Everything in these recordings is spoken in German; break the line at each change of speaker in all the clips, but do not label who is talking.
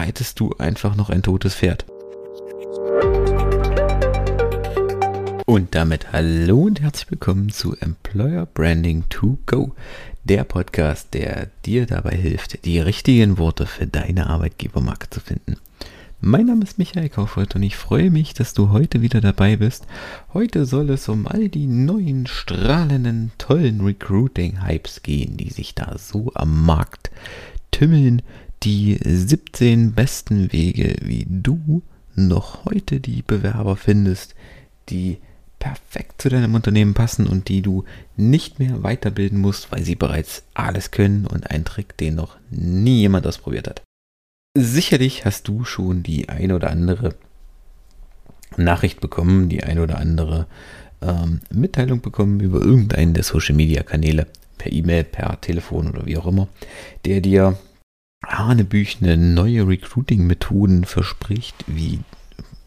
Reitest du einfach noch ein totes Pferd? Und damit hallo und herzlich willkommen zu Employer Branding to Go, der Podcast, der dir dabei hilft, die richtigen Worte für deine Arbeitgebermarke zu finden. Mein Name ist Michael Kaufreuth und ich freue mich, dass du heute wieder dabei bist. Heute soll es um all die neuen, strahlenden, tollen Recruiting-Hypes gehen, die sich da so am Markt tümmeln. Die 17 besten Wege, wie du noch heute die Bewerber findest, die perfekt zu deinem Unternehmen passen und die du nicht mehr weiterbilden musst, weil sie bereits alles können und ein Trick, den noch nie jemand ausprobiert hat. Sicherlich hast du schon die ein oder andere Nachricht bekommen, die ein oder andere ähm, Mitteilung bekommen über irgendeinen der Social Media Kanäle, per E-Mail, per Telefon oder wie auch immer, der dir hanebüchene neue Recruiting-Methoden verspricht, wie,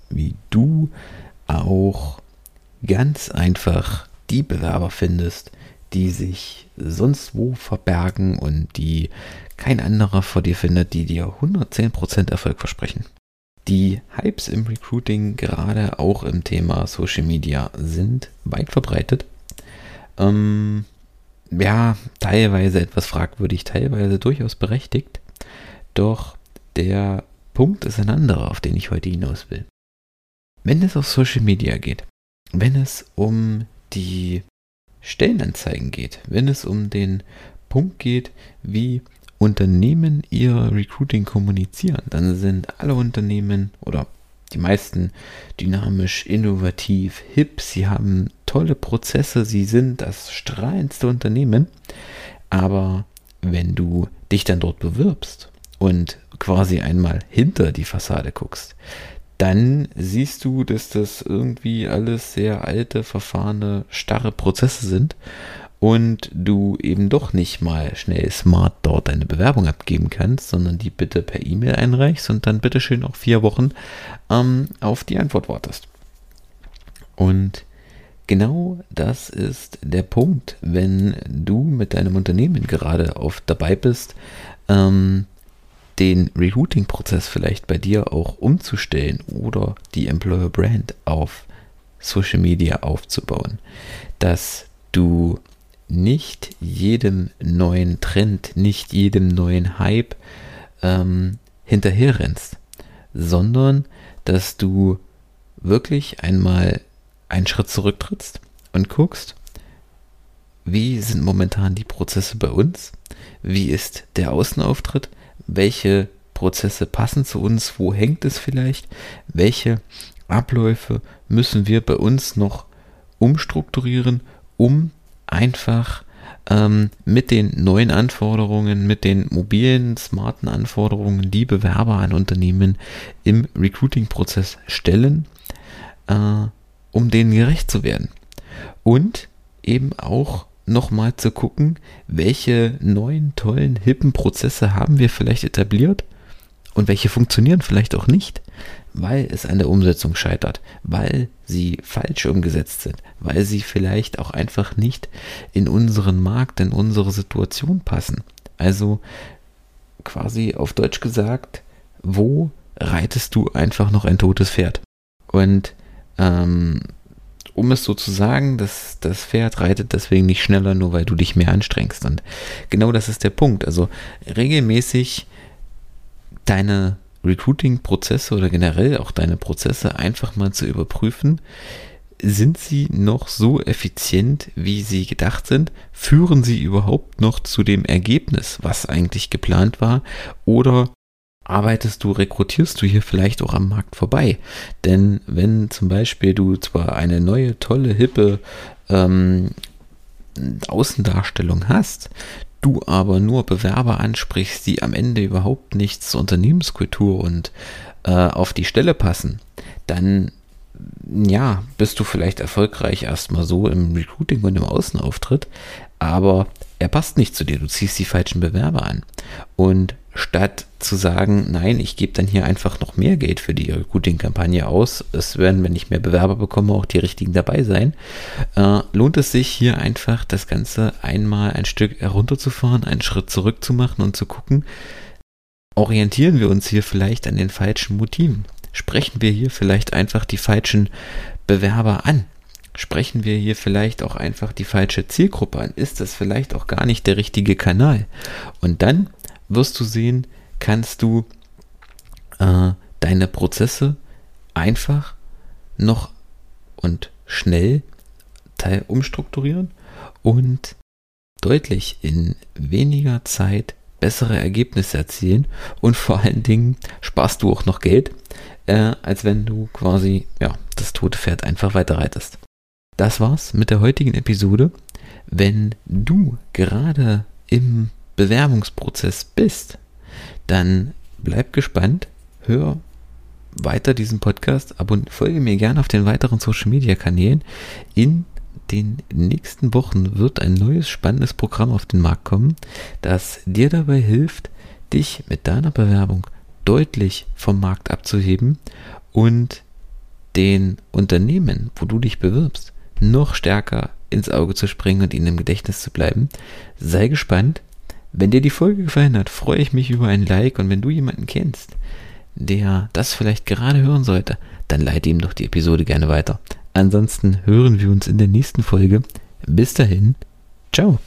wie du auch ganz einfach die Bewerber findest, die sich sonst wo verbergen und die kein anderer vor dir findet, die dir 110% Erfolg versprechen. Die Hypes im Recruiting, gerade auch im Thema Social Media, sind weit verbreitet. Ähm, ja, teilweise etwas fragwürdig, teilweise durchaus berechtigt. Doch der Punkt ist ein anderer, auf den ich heute hinaus will. Wenn es auf Social Media geht, wenn es um die Stellenanzeigen geht, wenn es um den Punkt geht, wie Unternehmen ihr Recruiting kommunizieren, dann sind alle Unternehmen oder die meisten dynamisch, innovativ, hip, sie haben tolle Prozesse, sie sind das strahlendste Unternehmen. Aber wenn du dich dann dort bewirbst und quasi einmal hinter die Fassade guckst, dann siehst du, dass das irgendwie alles sehr alte, verfahrene, starre Prozesse sind und du eben doch nicht mal schnell smart dort deine Bewerbung abgeben kannst, sondern die bitte per E-Mail einreichst und dann bitte schön auch vier Wochen ähm, auf die Antwort wartest. Und genau das ist der Punkt, wenn du mit deinem Unternehmen gerade auf dabei bist, ähm, den Recruiting-Prozess vielleicht bei dir auch umzustellen oder die Employer Brand auf Social Media aufzubauen, dass du nicht jedem neuen Trend, nicht jedem neuen Hype ähm, hinterherrennst, sondern dass du wirklich einmal einen Schritt zurücktrittst und guckst, wie sind momentan die Prozesse bei uns, wie ist der Außenauftritt, welche Prozesse passen zu uns, wo hängt es vielleicht, welche Abläufe müssen wir bei uns noch umstrukturieren, um einfach ähm, mit den neuen Anforderungen, mit den mobilen, smarten Anforderungen, die Bewerber an Unternehmen im Recruiting-Prozess stellen, äh, um denen gerecht zu werden. Und eben auch nochmal zu gucken, welche neuen, tollen, hippen Prozesse haben wir vielleicht etabliert und welche funktionieren vielleicht auch nicht, weil es an der Umsetzung scheitert, weil sie falsch umgesetzt sind, weil sie vielleicht auch einfach nicht in unseren Markt, in unsere Situation passen. Also quasi auf Deutsch gesagt, wo reitest du einfach noch ein totes Pferd? Und ähm, um es so zu sagen, das, das Pferd reitet deswegen nicht schneller, nur weil du dich mehr anstrengst. Und genau das ist der Punkt. Also regelmäßig deine Recruiting-Prozesse oder generell auch deine Prozesse einfach mal zu überprüfen. Sind sie noch so effizient, wie sie gedacht sind? Führen sie überhaupt noch zu dem Ergebnis, was eigentlich geplant war? Oder arbeitest du, rekrutierst du hier vielleicht auch am Markt vorbei. Denn wenn zum Beispiel du zwar eine neue, tolle, hippe ähm, Außendarstellung hast, du aber nur Bewerber ansprichst, die am Ende überhaupt nichts zur Unternehmenskultur und äh, auf die Stelle passen, dann ja, bist du vielleicht erfolgreich erstmal so im Recruiting und im Außenauftritt, aber er passt nicht zu dir, du ziehst die falschen Bewerber an. Und statt zu sagen, nein, ich gebe dann hier einfach noch mehr Geld für die Recruiting-Kampagne aus, es werden, wenn ich mehr Bewerber bekomme, auch die richtigen dabei sein, äh, lohnt es sich hier einfach das Ganze einmal ein Stück herunterzufahren, einen Schritt zurück zu machen und zu gucken, orientieren wir uns hier vielleicht an den falschen Motiven? Sprechen wir hier vielleicht einfach die falschen Bewerber an? Sprechen wir hier vielleicht auch einfach die falsche Zielgruppe an? Ist das vielleicht auch gar nicht der richtige Kanal? Und dann wirst du sehen, kannst du äh, deine Prozesse einfach noch und schnell umstrukturieren und deutlich in weniger Zeit bessere Ergebnisse erzielen und vor allen Dingen sparst du auch noch Geld, äh, als wenn du quasi ja das tote Pferd einfach weiterreitest. Das war's mit der heutigen Episode. Wenn du gerade im Bewerbungsprozess bist, dann bleib gespannt, hör weiter diesen Podcast, abonniere, folge mir gerne auf den weiteren Social Media Kanälen. In den nächsten Wochen wird ein neues spannendes Programm auf den Markt kommen, das dir dabei hilft, dich mit deiner Bewerbung deutlich vom Markt abzuheben und den Unternehmen, wo du dich bewirbst, noch stärker ins Auge zu springen und ihnen im Gedächtnis zu bleiben. Sei gespannt. Wenn dir die Folge gefallen hat, freue ich mich über ein Like und wenn du jemanden kennst, der das vielleicht gerade hören sollte, dann leite ihm doch die Episode gerne weiter. Ansonsten hören wir uns in der nächsten Folge. Bis dahin, ciao.